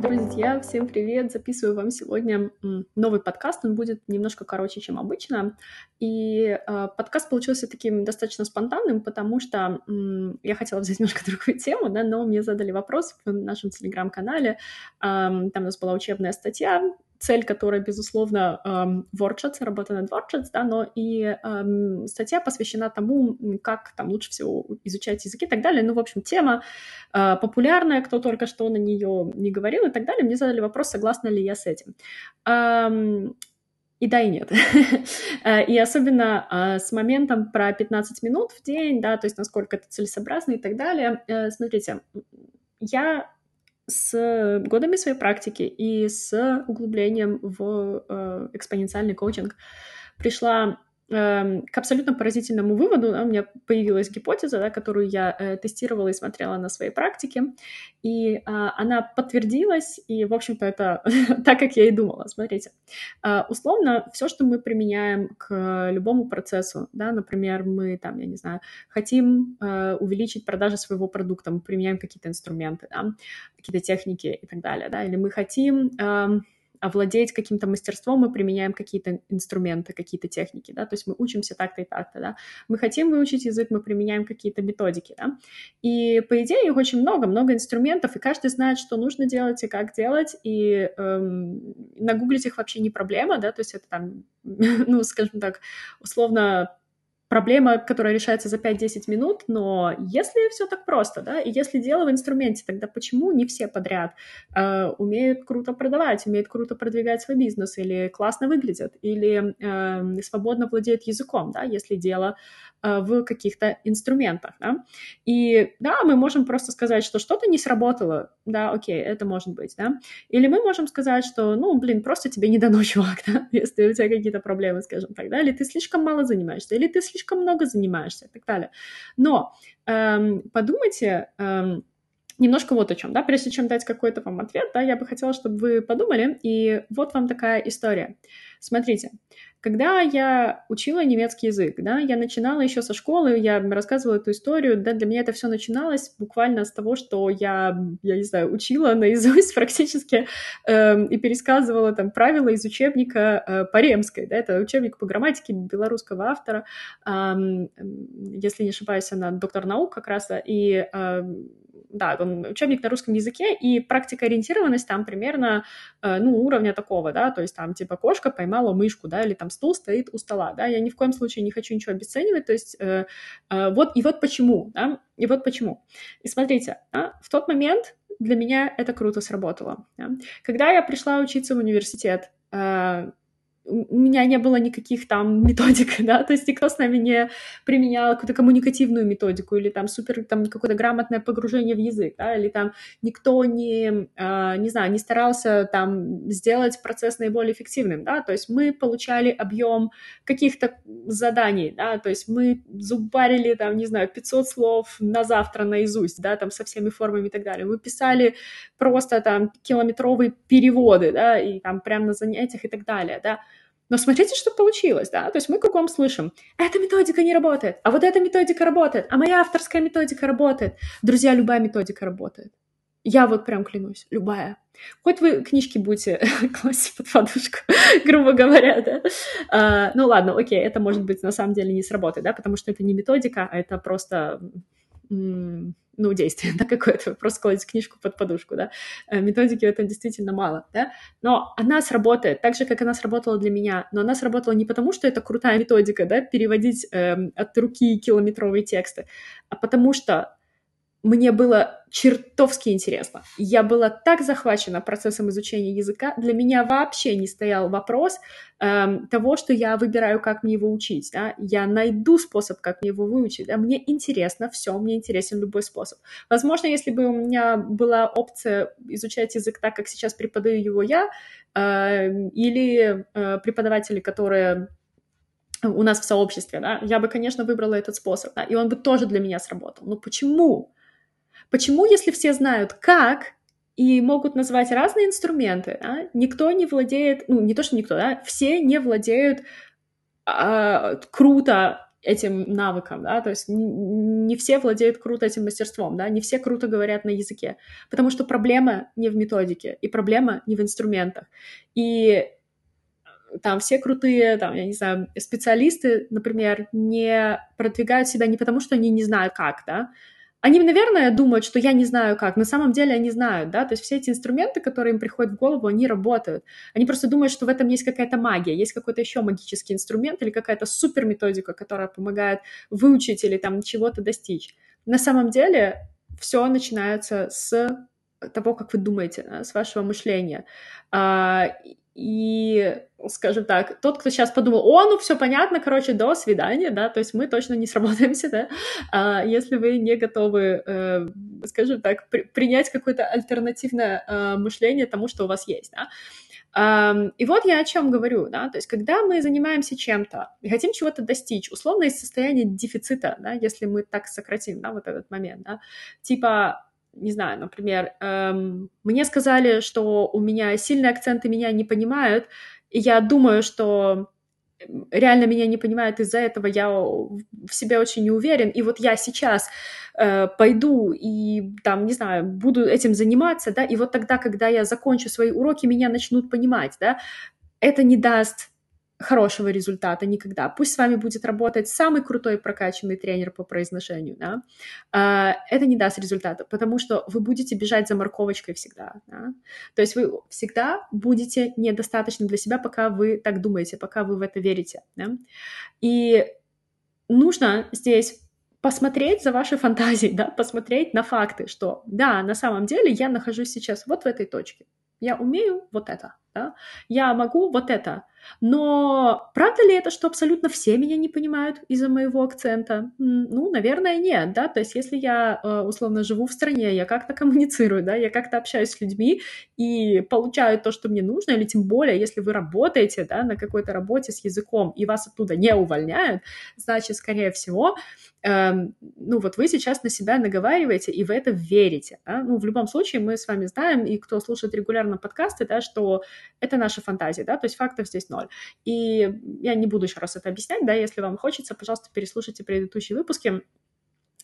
Друзья, всем привет! Записываю вам сегодня новый подкаст. Он будет немножко короче, чем обычно. И э, подкаст получился таким достаточно спонтанным, потому что э, я хотела взять немножко другую тему, да, но мне задали вопрос в нашем телеграм-канале. Э, там у нас была учебная статья цель которая, безусловно, эм, WordChats, работа над WordChats, да, но и эм, статья посвящена тому, как там лучше всего изучать языки и так далее. Ну, в общем, тема э, популярная, кто только что на нее не говорил и так далее. Мне задали вопрос, согласна ли я с этим. Эм, и да, и нет. Э, и особенно э, с моментом про 15 минут в день, да, то есть насколько это целесообразно и так далее. Э, смотрите, я с годами своей практики и с углублением в э, экспоненциальный коучинг. Пришла к абсолютно поразительному выводу. У меня появилась гипотеза, да, которую я э, тестировала и смотрела на своей практике, и э, она подтвердилась, и, в общем-то, это так, как я и думала. Смотрите, э, условно, все, что мы применяем к любому процессу, да, например, мы там, я не знаю, хотим э, увеличить продажи своего продукта, мы применяем какие-то инструменты, да, какие-то техники и так далее, да, или мы хотим э, овладеть каким-то мастерством, мы применяем какие-то инструменты, какие-то техники, да, то есть мы учимся так-то и так-то, да. Мы хотим выучить язык, мы применяем какие-то методики, да. И, по идее, их очень много, много инструментов, и каждый знает, что нужно делать и как делать, и эм, нагуглить их вообще не проблема, да, то есть это там, ну, скажем так, условно проблема, которая решается за 5-10 минут, но если все так просто, да, и если дело в инструменте, тогда почему не все подряд э, умеют круто продавать, умеют круто продвигать свой бизнес, или классно выглядят, или э, свободно владеют языком, да, если дело э, в каких-то инструментах, да. И да, мы можем просто сказать, что что-то не сработало, да, окей, это может быть, да. Или мы можем сказать, что, ну, блин, просто тебе не дано, чувак, да, если у тебя какие-то проблемы, скажем так, да, или ты слишком мало занимаешься, или ты слишком слишком много занимаешься и так далее. Но эм, подумайте, эм, немножко вот о чем, да, прежде чем дать какой-то вам ответ, да, я бы хотела, чтобы вы подумали, и вот вам такая история. Смотрите, когда я учила немецкий язык, да, я начинала еще со школы, я рассказывала эту историю, да, для меня это все начиналось буквально с того, что я, я не знаю, учила наизусть практически э, и пересказывала там правила из учебника э, по ремской, да, это учебник по грамматике белорусского автора, э, если не ошибаюсь, она доктор наук как раз, и э, да, он учебник на русском языке, и практика ориентированность там примерно, э, ну, уровня такого, да, то есть там типа кошка поймала мышку, да, или там стул стоит у стола, да, я ни в коем случае не хочу ничего обесценивать, то есть э, э, вот, и вот почему, да, и вот почему. И смотрите, да, в тот момент для меня это круто сработало. Да. Когда я пришла учиться в университет, э, у меня не было никаких там методик, да, то есть никто с нами не применял какую-то коммуникативную методику или там супер, там какое-то грамотное погружение в язык, да, или там никто не, э, не знаю, не старался там сделать процесс наиболее эффективным, да, то есть мы получали объем каких-то заданий, да, то есть мы зубарили там, не знаю, 500 слов на завтра наизусть, да, там со всеми формами и так далее, мы писали просто там километровые переводы, да, и там прямо на занятиях и так далее, да, но смотрите, что получилось, да, то есть мы кругом слышим, эта методика не работает, а вот эта методика работает, а моя авторская методика работает. Друзья, любая методика работает. Я вот прям клянусь, любая. Хоть вы книжки будете класть под подушку, грубо говоря, да. А, ну ладно, окей, это может быть на самом деле не сработает, да, потому что это не методика, а это просто ну, действие, да, какое-то, просто кладете книжку под подушку, да, э, методики в этом действительно мало, да, но она сработает, так же, как она сработала для меня, но она сработала не потому, что это крутая методика, да, переводить э, от руки километровые тексты, а потому что мне было чертовски интересно. Я была так захвачена процессом изучения языка. Для меня вообще не стоял вопрос эм, того, что я выбираю, как мне его учить. Да? Я найду способ, как мне его выучить. Да? Мне интересно все, мне интересен любой способ. Возможно, если бы у меня была опция изучать язык так, как сейчас преподаю его я, э, или э, преподаватели, которые у нас в сообществе, да, я бы, конечно, выбрала этот способ, да, и он бы тоже для меня сработал. Но почему? Почему, если все знают как, и могут назвать разные инструменты, да, никто не владеет, ну, не то, что никто, да, все не владеют а, круто этим навыкам, да, то есть не все владеют круто этим мастерством, да, не все круто говорят на языке, потому что проблема не в методике, и проблема не в инструментах. И э, там все крутые, там, я не знаю, специалисты, например, не продвигают себя не потому, что они не знают как, да, они, наверное, думают, что я не знаю как. На самом деле они знают, да, то есть все эти инструменты, которые им приходят в голову, они работают. Они просто думают, что в этом есть какая-то магия, есть какой-то еще магический инструмент или какая-то супер методика, которая помогает выучить или там чего-то достичь. На самом деле все начинается с того, как вы думаете, с вашего мышления. А, и, скажем так, тот, кто сейчас подумал, о, ну все понятно, короче, до свидания, да, то есть мы точно не сработаемся, да, а если вы не готовы, э, скажем так, при, принять какое-то альтернативное э, мышление тому, что у вас есть, да. И вот я о чем говорю, да, то есть когда мы занимаемся чем-то и хотим чего-то достичь, условно из состояния дефицита, да, если мы так сократим, да, вот этот момент, да, типа не знаю, например, эм, мне сказали, что у меня сильные акценты меня не понимают, и я думаю, что реально меня не понимают, из-за этого я в себе очень не уверен, и вот я сейчас э, пойду и там, не знаю, буду этим заниматься, да, и вот тогда, когда я закончу свои уроки, меня начнут понимать, да, это не даст хорошего результата никогда. Пусть с вами будет работать самый крутой прокачанный тренер по произношению, да, а, это не даст результата, потому что вы будете бежать за морковочкой всегда, да? то есть вы всегда будете недостаточно для себя, пока вы так думаете, пока вы в это верите, да? и нужно здесь посмотреть за вашей фантазией, да, посмотреть на факты, что да, на самом деле я нахожусь сейчас вот в этой точке, я умею вот это, да? я могу вот это. Но правда ли это, что абсолютно все меня не понимают из-за моего акцента? Ну, наверное, нет, да, то есть если я, э, условно, живу в стране, я как-то коммуницирую, да, я как-то общаюсь с людьми и получаю то, что мне нужно, или тем более, если вы работаете, да, на какой-то работе с языком, и вас оттуда не увольняют, значит, скорее всего, эм, ну, вот вы сейчас на себя наговариваете, и вы это верите, да? ну, в любом случае мы с вами знаем, и кто слушает регулярно подкасты, да, что это наша фантазия, да, то есть фактов здесь ноль. И я не буду еще раз это объяснять, да, если вам хочется, пожалуйста, переслушайте предыдущие выпуски,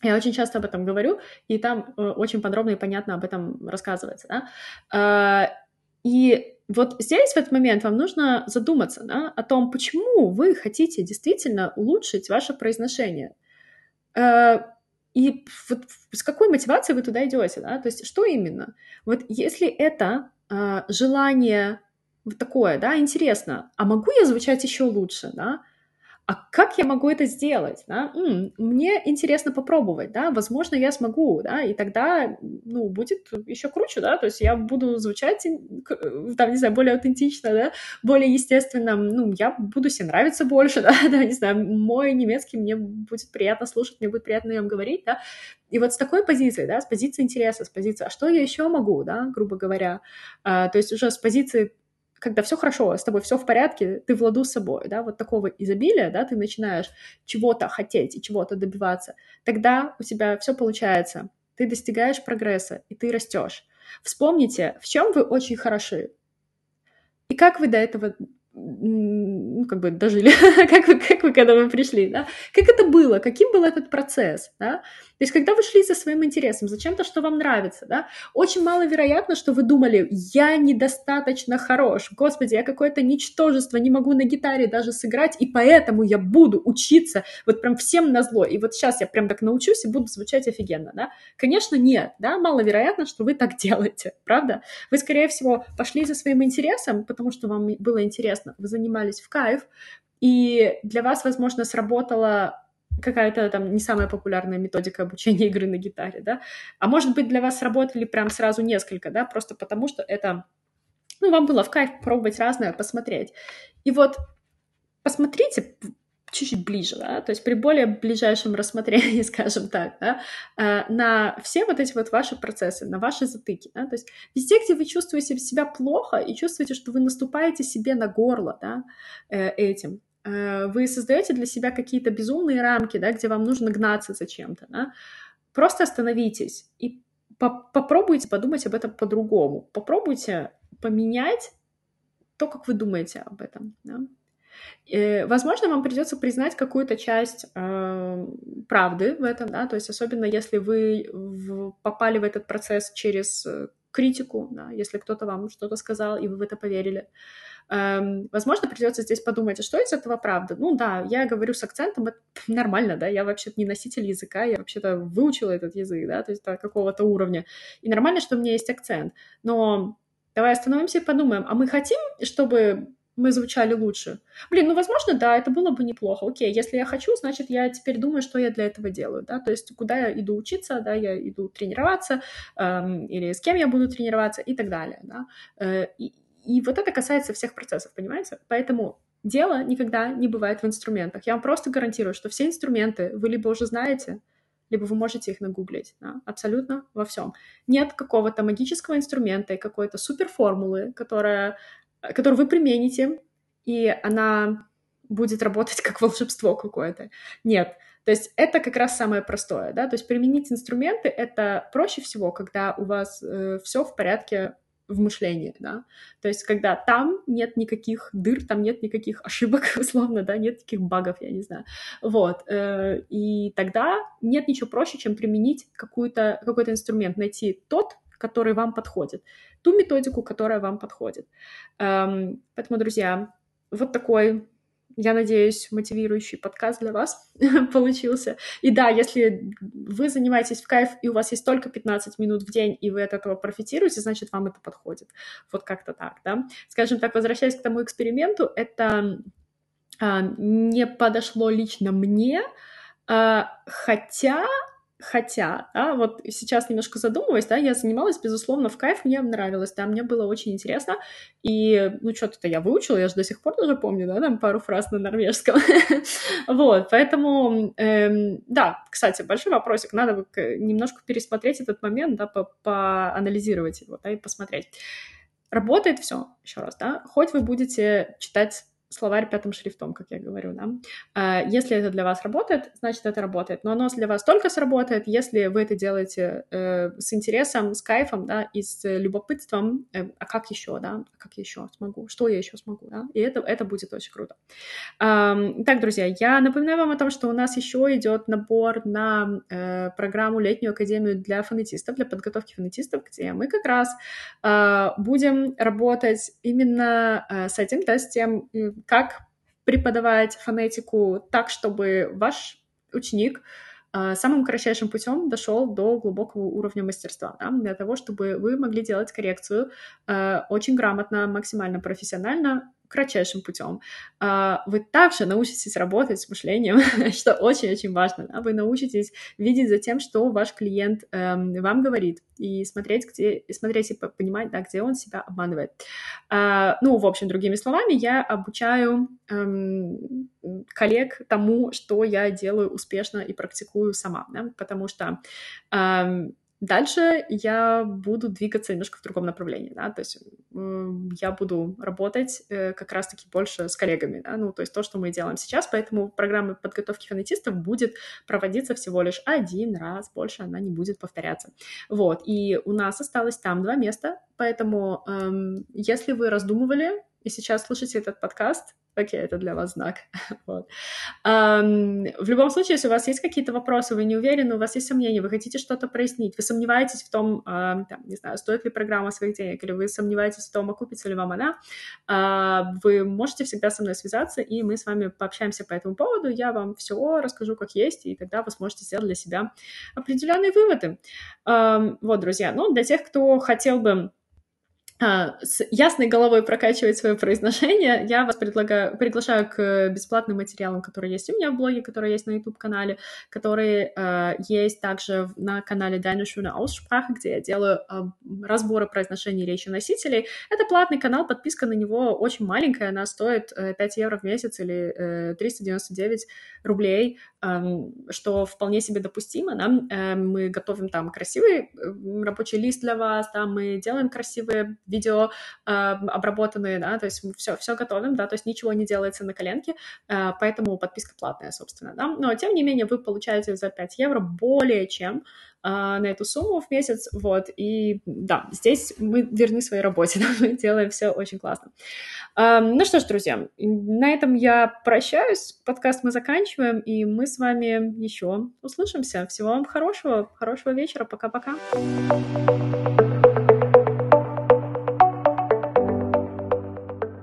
я очень часто об этом говорю, и там э, очень подробно и понятно об этом рассказывается, да. Э, и вот здесь в этот момент вам нужно задуматься да, о том, почему вы хотите действительно улучшить ваше произношение. Э, и вот с какой мотивацией вы туда идете, да? То есть что именно? Вот если это э, желание вот такое, да, интересно, а могу я звучать еще лучше, да? а как я могу это сделать, да? М, мне интересно попробовать, да, возможно, я смогу, да, и тогда, ну, будет еще круче, да, то есть я буду звучать, там, не знаю, более аутентично, да, более естественно, ну, я буду себе нравиться больше, да, да, не знаю, мой немецкий мне будет приятно слушать, мне будет приятно на нем говорить, да, и вот с такой позиции, да, с позиции интереса, с позиции, а что я еще могу, да, грубо говоря, а, то есть уже с позиции когда все хорошо, с тобой все в порядке, ты в ладу с собой, да, вот такого изобилия, да, ты начинаешь чего-то хотеть и чего-то добиваться, тогда у тебя все получается, ты достигаешь прогресса, и ты растешь. Вспомните, в чем вы очень хороши, и как вы до этого ну, как бы дожили, как, вы, как вы к этому пришли, да? Как это было, каким был этот процесс, да? То есть, когда вы шли за своим интересом, за чем-то, что вам нравится, да, очень маловероятно, что вы думали, я недостаточно хорош, господи, я какое-то ничтожество, не могу на гитаре даже сыграть, и поэтому я буду учиться вот прям всем на зло, и вот сейчас я прям так научусь и буду звучать офигенно, да? Конечно, нет, да, маловероятно, что вы так делаете, правда? Вы, скорее всего, пошли за своим интересом, потому что вам было интересно, вы занимались в кайф, и для вас, возможно, сработала какая-то там не самая популярная методика обучения игры на гитаре, да, а может быть для вас сработали прям сразу несколько, да, просто потому что это, ну, вам было в кайф пробовать разное, посмотреть. И вот посмотрите, чуть-чуть ближе, да, то есть при более ближайшем рассмотрении, скажем так, да, э, на все вот эти вот ваши процессы, на ваши затыки, да, то есть везде, где вы чувствуете себя плохо и чувствуете, что вы наступаете себе на горло, да, э, этим, вы создаете для себя какие-то безумные рамки, да, где вам нужно гнаться за чем-то, да, просто остановитесь и попробуйте подумать об этом по-другому, попробуйте поменять то, как вы думаете об этом, да? И, возможно, вам придется признать какую-то часть э, правды в этом, да, то есть особенно если вы в, попали в этот процесс через э, критику, да, если кто-то вам что-то сказал, и вы в это поверили. Эм, возможно, придется здесь подумать, а что из этого правда? Ну да, я говорю с акцентом, это нормально, да, я вообще-то не носитель языка, я вообще-то выучила этот язык, да, то есть до какого-то уровня. И нормально, что у меня есть акцент. Но давай остановимся и подумаем, а мы хотим, чтобы мы звучали лучше. Блин, ну, возможно, да, это было бы неплохо. Окей, если я хочу, значит, я теперь думаю, что я для этого делаю, да, то есть куда я иду учиться, да, я иду тренироваться, эм, или с кем я буду тренироваться и так далее, да. Э, и вот это касается всех процессов, понимаете? Поэтому дело никогда не бывает в инструментах. Я вам просто гарантирую, что все инструменты вы либо уже знаете, либо вы можете их нагуглить, да, абсолютно во всем. Нет какого-то магического инструмента и какой-то суперформулы, которая которую вы примените, и она будет работать как волшебство какое-то. Нет. То есть это как раз самое простое, да, то есть применить инструменты это проще всего, когда у вас э, все в порядке в мышлении, да, то есть когда там нет никаких дыр, там нет никаких ошибок, условно, да, нет никаких багов, я не знаю, вот, э, и тогда нет ничего проще, чем применить какую-то, какой-то инструмент, найти тот, который вам подходит, ту методику, которая вам подходит. Эм, поэтому, друзья, вот такой я надеюсь, мотивирующий подкаст для вас получился. И да, если вы занимаетесь в кайф, и у вас есть только 15 минут в день, и вы от этого профитируете, значит, вам это подходит. Вот как-то так, да. Скажем так, возвращаясь к тому эксперименту, это а, не подошло лично мне, а, хотя Хотя, да, вот сейчас немножко задумываясь, да, я занималась, безусловно, в кайф, мне нравилось, да, мне было очень интересно, и, ну, что-то я выучила, я же до сих пор даже помню, да, там пару фраз на норвежском, вот, поэтому, эм, да, кстати, большой вопросик, надо немножко пересмотреть этот момент, да, поанализировать его, да, и посмотреть. Работает все, еще раз, да, хоть вы будете читать словарь пятым шрифтом, как я говорю, да. А, если это для вас работает, значит, это работает. Но оно для вас только сработает, если вы это делаете э, с интересом, с кайфом, да, и с любопытством, э, а как еще, да, а как еще смогу, что я еще смогу, да, и это, это будет очень круто. Так, друзья, я напоминаю вам о том, что у нас еще идет набор на э, программу «Летнюю академию для фонетистов», для подготовки фонетистов, где мы как раз э, будем работать именно с этим, да, с тем, как преподавать фонетику так, чтобы ваш ученик а, самым кратчайшим путем дошел до глубокого уровня мастерства, да, для того, чтобы вы могли делать коррекцию э, очень грамотно, максимально профессионально, кратчайшим путем. А, вы также научитесь работать с мышлением, что очень-очень важно. Да? Вы научитесь видеть за тем, что ваш клиент эм, вам говорит, и смотреть, где, смотреть и понимать, да, где он себя обманывает. А, ну, в общем, другими словами, я обучаю эм, коллег тому, что я делаю успешно и практикую сама, да? потому что эм, Дальше я буду двигаться немножко в другом направлении, да, то есть я буду работать э, как раз-таки больше с коллегами, да, ну, то есть то, что мы делаем сейчас, поэтому программа подготовки фонетистов будет проводиться всего лишь один раз, больше она не будет повторяться. Вот, и у нас осталось там два места, поэтому эм, если вы раздумывали и сейчас слушаете этот подкаст, окей, это для вас знак. вот. um, в любом случае, если у вас есть какие-то вопросы, вы не уверены, у вас есть сомнения, вы хотите что-то прояснить, вы сомневаетесь в том, uh, там, не знаю, стоит ли программа своих денег, или вы сомневаетесь в том, окупится ли вам она, uh, вы можете всегда со мной связаться, и мы с вами пообщаемся по этому поводу, я вам все расскажу, как есть, и тогда вы сможете сделать для себя определенные выводы. Um, вот, друзья, ну, для тех, кто хотел бы с ясной головой прокачивать свое произношение, я вас предлагаю, приглашаю к бесплатным материалам, которые есть у меня в блоге, которые есть на YouTube-канале, которые э, есть также на канале Deine Schöne Aussprache, где я делаю э, разборы произношения речи носителей. Это платный канал, подписка на него очень маленькая, она стоит э, 5 евро в месяц или э, 399 рублей, э, что вполне себе допустимо. Да? Э, мы готовим там красивый рабочий лист для вас, да? мы делаем красивые видео э, обработанные, да, то есть все, все готовим, да, то есть ничего не делается на коленке, э, поэтому подписка платная, собственно, да, но тем не менее вы получаете за 5 евро более чем а, на эту сумму в месяц, вот, и да, здесь мы верны своей работе, да, мы делаем все очень классно. А, ну что ж, друзья, на этом я прощаюсь, подкаст мы заканчиваем, и мы с вами еще услышимся. Всего вам хорошего, хорошего вечера, пока-пока.